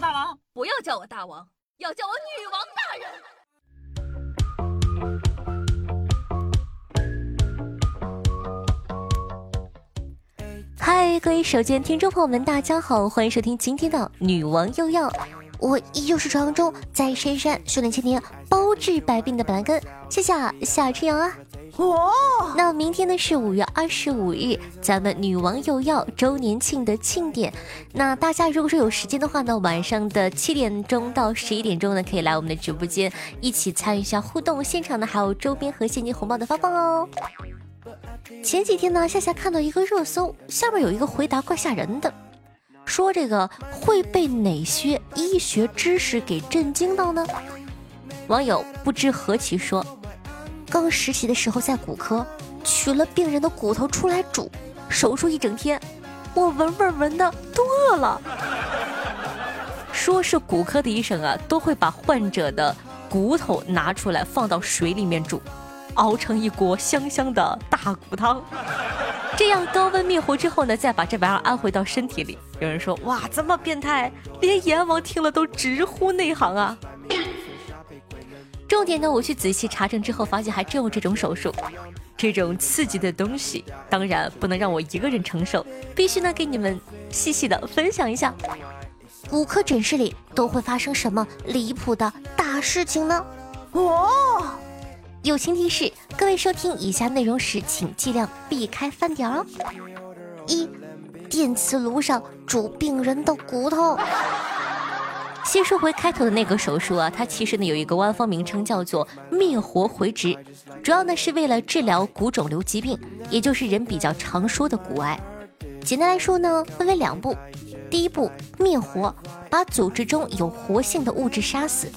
大王，不要叫我大王，要叫我女王大人。嗨，各位手机听众朋友们，大家好，欢迎收听今天的女王又要。我依旧是传说中在深山修炼千年、包治百病的板蓝根，谢谢夏春阳啊。哦，那明天呢是五月二十五日，咱们女王又要周年庆的庆典。那大家如果说有时间的话呢，晚上的七点钟到十一点钟呢，可以来我们的直播间一起参与一下互动。现场呢还有周边和现金红包的发放哦。前几天呢，夏夏看到一个热搜，下面有一个回答怪吓人的，说这个会被哪些医学知识给震惊到呢？网友不知何其说。刚实习的时候在骨科取了病人的骨头出来煮，手术一整天，我闻味闻的都饿了。说是骨科的医生啊，都会把患者的骨头拿出来放到水里面煮，熬成一锅香香的大骨汤。这样高温灭活之后呢，再把这玩意儿安回到身体里。有人说哇，这么变态，连阎王听了都直呼内行啊。重点呢，我去仔细查证之后，发现还真有这种手术，这种刺激的东西，当然不能让我一个人承受，必须呢给你们细细的分享一下。骨科诊室里都会发生什么离谱的大事情呢？哦，友情提示：各位收听以下内容时，请尽量避开饭点哦。一，电磁炉上煮病人的骨头。先说回开头的那个手术啊，它其实呢有一个官方名称叫做灭活回植，主要呢是为了治疗骨肿瘤疾病，也就是人比较常说的骨癌。简单来说呢，分为两步，第一步灭活，把组织中有活性的物质杀死；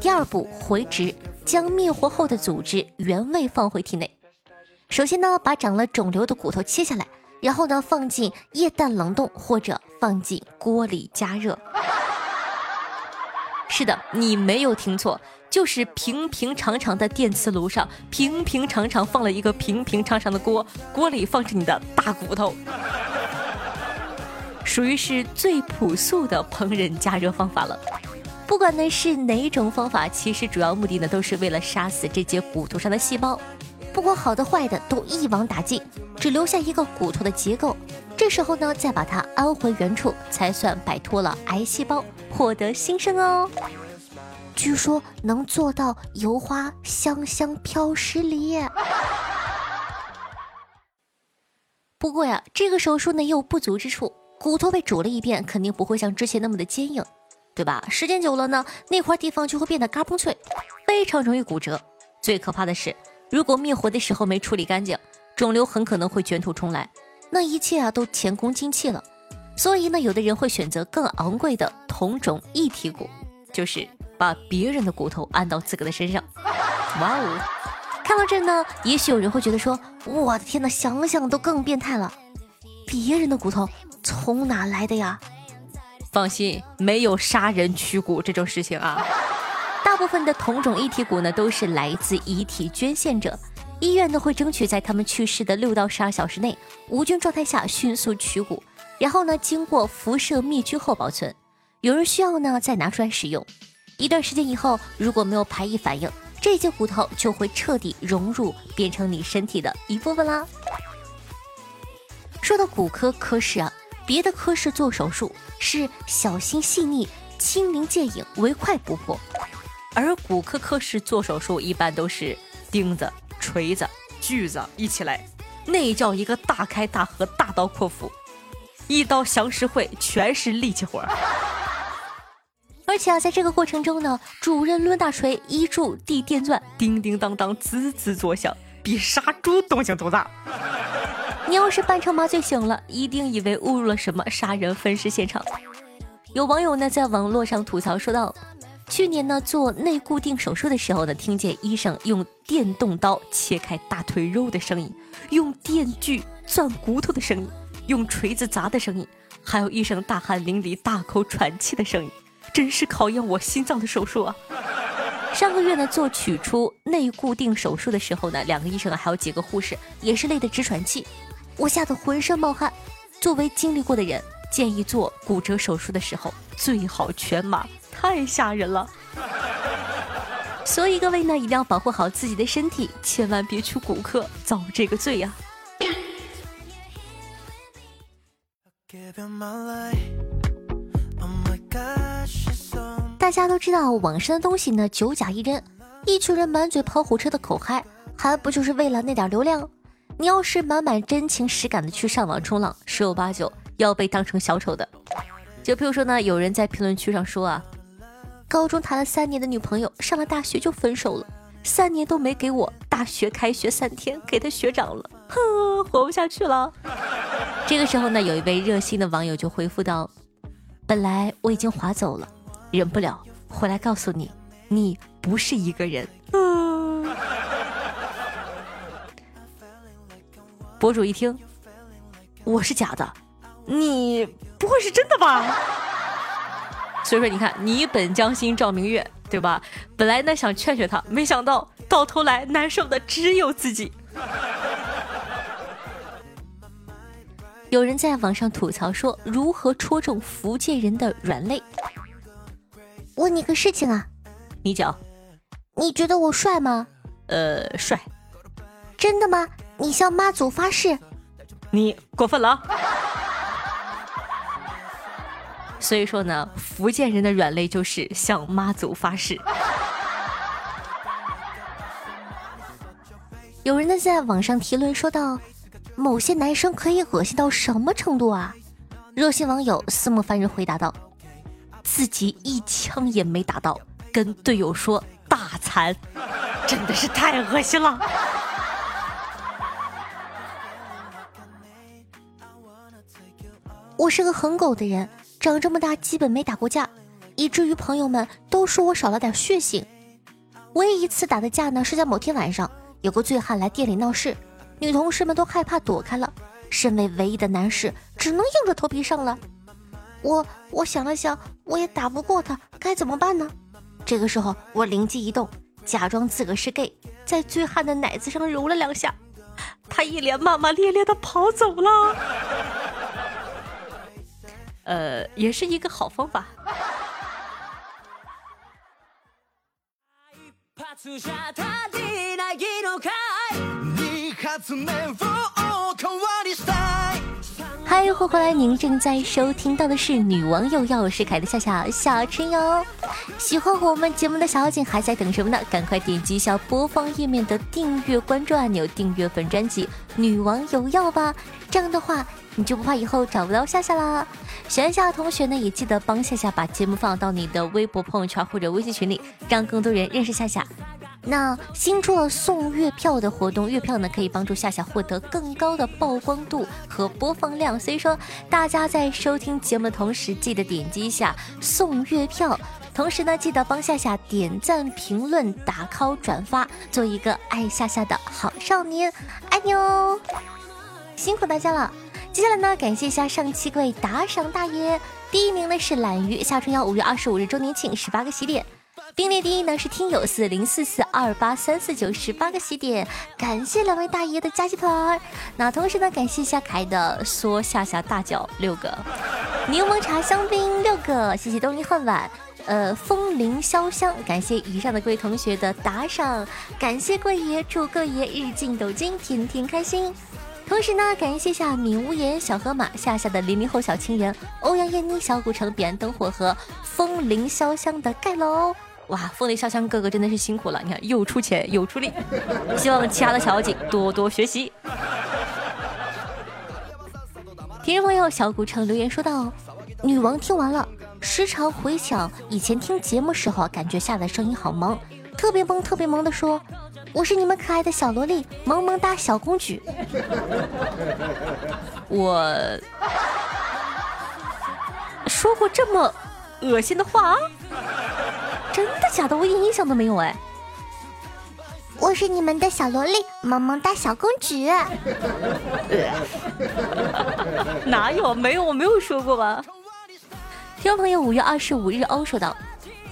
第二步回植，将灭活后的组织原位放回体内。首先呢，把长了肿瘤的骨头切下来，然后呢放进液氮冷冻或者放进锅里加热。是的，你没有听错，就是平平常常的电磁炉上，平平常常放了一个平平常常的锅，锅里放着你的大骨头，属于是最朴素的烹饪加热方法了。不管呢是哪种方法，其实主要目的呢都是为了杀死这节骨头上的细胞，不管好的坏的都一网打尽，只留下一个骨头的结构。这时候呢，再把它安回原处，才算摆脱了癌细胞，获得新生哦。据说能做到油花香香飘十里。不过呀，这个手术呢也有不足之处，骨头被煮了一遍，肯定不会像之前那么的坚硬，对吧？时间久了呢，那块地方就会变得嘎嘣脆，非常容易骨折。最可怕的是，如果灭活的时候没处理干净，肿瘤很可能会卷土重来。那一切啊都前功尽弃了，所以呢，有的人会选择更昂贵的同种异体骨，就是把别人的骨头按到自个的身上。哇哦！看到这呢，也许有人会觉得说：“我的天呐，想想都更变态了。别人的骨头从哪来的呀？”放心，没有杀人取骨这种事情啊。大部分的同种异体骨呢，都是来自遗体捐献者。医院呢会争取在他们去世的六到十二小时内无菌状态下迅速取骨，然后呢经过辐射灭菌后保存。有人需要呢再拿出来使用。一段时间以后，如果没有排异反应，这些骨头就会彻底融入变成你身体的一部分啦。说到骨科科室啊，别的科室做手术是小心细腻、轻灵见影、唯快不破，而骨科科室做手术一般都是钉子。锤子、锯子一起来，那叫一个大开大合、大刀阔斧，一刀降十会，全是力气活儿。而且啊，在这个过程中呢，主任抡大锤，一柱递电钻，叮叮当当，滋滋作响，比杀猪动静都大。你要是扮成麻醉醒了，一定以为误入了什么杀人分尸现场。有网友呢在网络上吐槽说道。去年呢，做内固定手术的时候呢，听见医生用电动刀切开大腿肉的声音，用电锯钻骨头的声音，用锤子砸的声音，还有医生大汗淋漓、大口喘气的声音，真是考验我心脏的手术啊！上个月呢，做取出内固定手术的时候呢，两个医生还有几个护士也是累得直喘气，我吓得浑身冒汗。作为经历过的人，建议做骨折手术的时候最好全麻，太吓人了。所以各位呢，一定要保护好自己的身体，千万别去骨科遭这个罪呀。大家都知道，网上的东西呢，九假一真，一群人满嘴跑火车的口嗨，还不就是为了那点流量？你要是满满真情实感的去上网冲浪，十有八九要被当成小丑的。就比如说呢，有人在评论区上说啊，高中谈了三年的女朋友，上了大学就分手了，三年都没给我，大学开学三天给他学长了，哼，活不下去了。这个时候呢，有一位热心的网友就回复道：“本来我已经划走了。”忍不了，回来告诉你，你不是一个人。博主一听，我是假的，你不会是真的吧？所以说，你看，你本将心照明月，对吧？本来呢想劝劝他，没想到到头来难受的只有自己。有人在网上吐槽说，如何戳中福建人的软肋？问你个事情啊，你讲，你觉得我帅吗？呃，帅。真的吗？你向妈祖发誓？你过分了。所以说呢，福建人的软肋就是向妈祖发誓。有人呢在网上提论说到，某些男生可以恶心到什么程度啊？热心网友思慕凡人回答道。自己一枪也没打到，跟队友说大残，真的是太恶心了。我是个很狗的人，长这么大基本没打过架，以至于朋友们都说我少了点血性。唯一一次打的架呢，是在某天晚上，有个醉汉来店里闹事，女同事们都害怕躲开了，身为唯一的男士，只能硬着头皮上了。我我想了想，我也打不过他，该怎么办呢？这个时候，我灵机一动，假装自个是 gay，在醉汉的奶子上揉了两下，他一脸骂骂咧咧的跑走了。呃，也是一个好方法。嗨，欢迎回来！您正在收听到的是《女王又要》，我是凯的夏夏夏春瑶。喜欢我们节目的小妖精还在等什么呢？赶快点击一下播放页面的订阅关注按钮，订阅本专辑《女王又要》吧。这样的话，你就不怕以后找不到夏夏啦。喜欢夏夏同学呢，也记得帮夏夏把节目放到你的微博朋友圈或者微信群里，让更多人认识夏夏。那新出了送月票的活动，月票呢可以帮助夏夏获得更高的曝光度和播放量，所以说大家在收听节目的同时，记得点击一下送月票，同时呢记得帮夏夏点赞、评论、打 call、转发，做一个爱夏夏的好少年，爱你哦！辛苦大家了。接下来呢，感谢一下上期各位打赏大爷，第一名呢是懒鱼夏春瑶五月二十五日周年庆十八个洗点。并列第一呢是听友四零四四二八三四九十八个喜点，感谢两位大爷的加鸡腿儿。那同时呢，感谢一下凯的缩下下大脚六个，柠檬茶香槟六个，谢谢东篱恨晚，呃风铃潇湘，感谢以上的各位同学的打赏，感谢贵爷，祝各爷日进斗金，天天开心。同时呢，感谢下闵无言、小河马、夏夏的零零后小情人、欧阳燕妮、小古城、彼岸灯火和风铃潇湘的盖楼。哇，风铃潇湘哥哥真的是辛苦了，你看又出钱又出力，希望其他的小妖精多多学习。听众朋友小古城留言说道：“女王听完了，时常回想以前听节目时候，感觉下的声音好萌，特别萌特别萌的说，我是你们可爱的小萝莉，萌萌哒小公举。我说过这么恶心的话？真的假的？我一点印象都没有哎！我是你们的小萝莉，萌萌哒小公主。哪有？没有，我没有说过吧？听众朋友，五月二十五日欧说道：“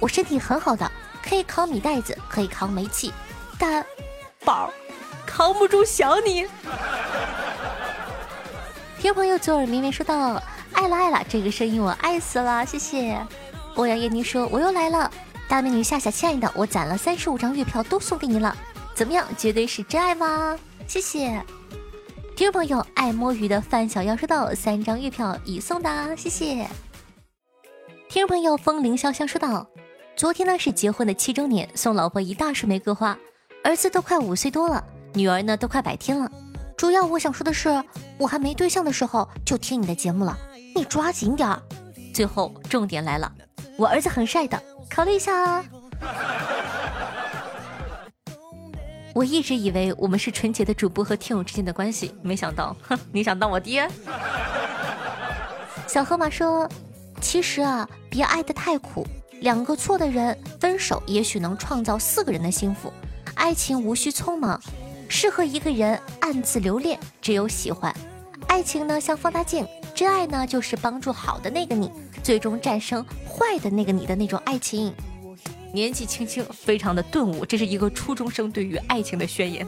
我身体很好的，可以扛米袋子，可以扛煤气，但宝扛不住想你。”听众朋友左耳明明说道：“爱了爱了，这个声音我爱死了，谢谢。欧阳燕妮说我又来了，大美女夏夏，亲爱的，我攒了三十五张月票都送给你了，怎么样？绝对是真爱吗？谢谢。听众朋友，爱摸鱼的范小妖说道：“三张月票已送达，谢谢。听众朋友，风铃潇潇说道：昨天呢是结婚的七周年，送老婆一大束玫瑰花，儿子都快五岁多了，女儿呢都快百天了。主要我想说的是，我还没对象的时候就听你的节目了，你抓紧点儿。最后重点来了，我儿子很帅的，考虑一下啊。”我一直以为我们是纯洁的主播和听友之间的关系，没想到，哼，你想当我爹？小河马说：“其实啊，别爱得太苦。两个错的人分手，也许能创造四个人的幸福。爱情无需匆忙，适合一个人暗自留恋，只有喜欢。爱情呢，像放大镜，真爱呢，就是帮助好的那个你，最终战胜坏的那个你的那种爱情。”年纪轻轻，非常的顿悟，这是一个初中生对于爱情的宣言。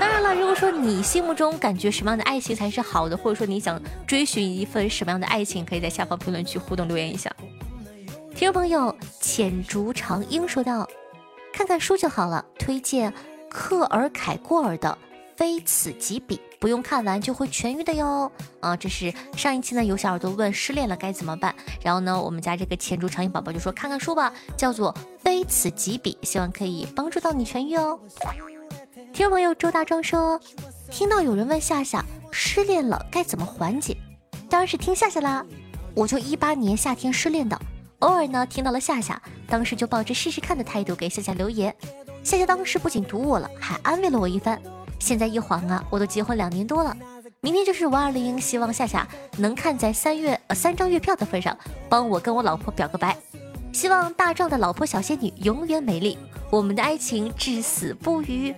当然了，如果说你心目中感觉什么样的爱情才是好的，或者说你想追寻一份什么样的爱情，可以在下方评论区互动留言一下。听众朋友浅竹长英说道：“看看书就好了，推荐克尔凯郭尔的《非此即彼》。”不用看完就会痊愈的哟，啊，这是上一期呢有小耳朵问失恋了该怎么办，然后呢我们家这个前竹长音宝宝就说看看书吧，叫做非此即彼，希望可以帮助到你痊愈哦。听众朋友周大壮说，听到有人问夏夏失恋了该怎么缓解，当然是听夏夏啦，我就一八年夏天失恋的，偶尔呢听到了夏夏，当时就抱着试试看的态度给夏夏留言，夏夏当时不仅读我了，还安慰了我一番。现在一晃啊，我都结婚两年多了，明天就是五二零，希望夏夏能看在三月呃三张月票的份上，帮我跟我老婆表个白，希望大壮的老婆小仙女永远美丽，我们的爱情至死不渝。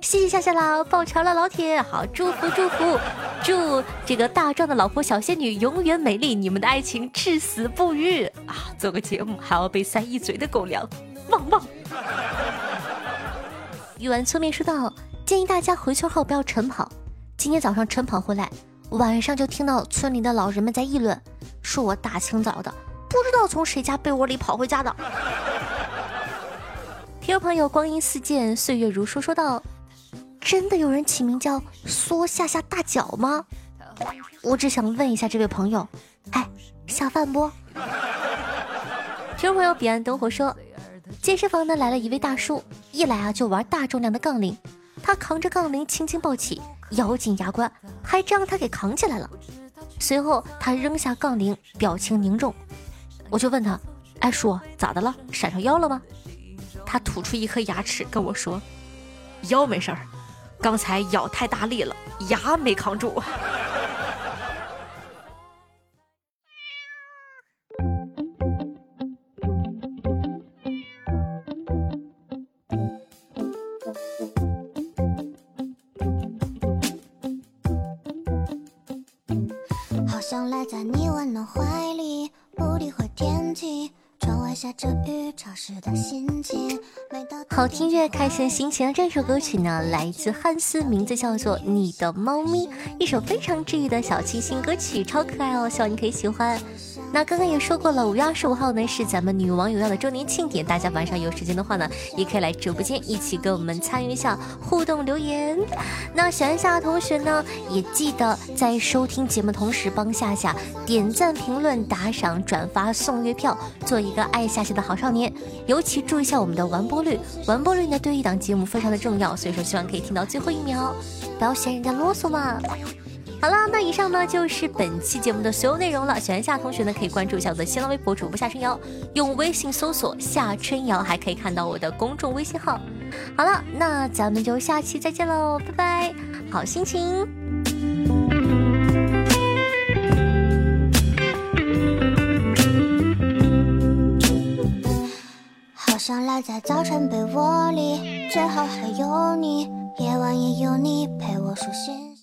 谢谢夏夏啦，抱拳了老铁，好祝福祝福，祝这个大壮的老婆小仙女永远美丽，你们的爱情至死不渝啊！做个节目还要被塞一嘴的狗粮，旺旺。语完粗面说道。建议大家回村后不要晨跑。今天早上晨跑回来，晚上就听到村里的老人们在议论，说我大清早的不知道从谁家被窝里跑回家的。听众朋友，光阴似箭，岁月如梭，说道：“真的有人起名叫缩下下大脚吗？我只想问一下这位朋友，哎，下饭不？听众朋友，彼岸灯火说，健身房呢来了一位大叔，一来啊就玩大重量的杠铃。他扛着杠铃轻轻抱起，咬紧牙关，还真让他给扛起来了。随后他扔下杠铃，表情凝重。我就问他：“哎，叔，咋的了？闪上腰了吗？”他吐出一颗牙齿跟我说：“腰没事儿，刚才咬太大力了，牙没扛住。” 在你温暖怀里，不理会天气。窗外下着雨，潮湿的心情。好听越开心心情的这首歌曲呢，来自汉斯，名字叫做《你的猫咪》，一首非常治愈的小清新歌曲，超可爱哦，希望你可以喜欢。那刚刚也说过了，五月二十五号呢是咱们女王有药的周年庆典，大家晚上有时间的话呢，也可以来直播间一起跟我们参与一下互动留言。那喜欢夏夏同学呢，也记得在收听节目同时帮夏夏点赞、评论、打赏、转发、送月票，做一个爱夏夏的好少年。尤其注意一下我们的完播率，完播率呢对一档节目非常的重要，所以说希望可以听到最后一秒，不要嫌人家啰嗦嘛。好了，那以上呢就是本期节目的所有内容了。喜欢夏同学呢，可以关注一下我的新浪微博主播夏春瑶，用微信搜索夏春瑶，还可以看到我的公众微信号。好了，那咱们就下期再见喽，拜拜，好心情。好想赖在早晨被窝里，最好还有你，夜晚也有你陪我数星。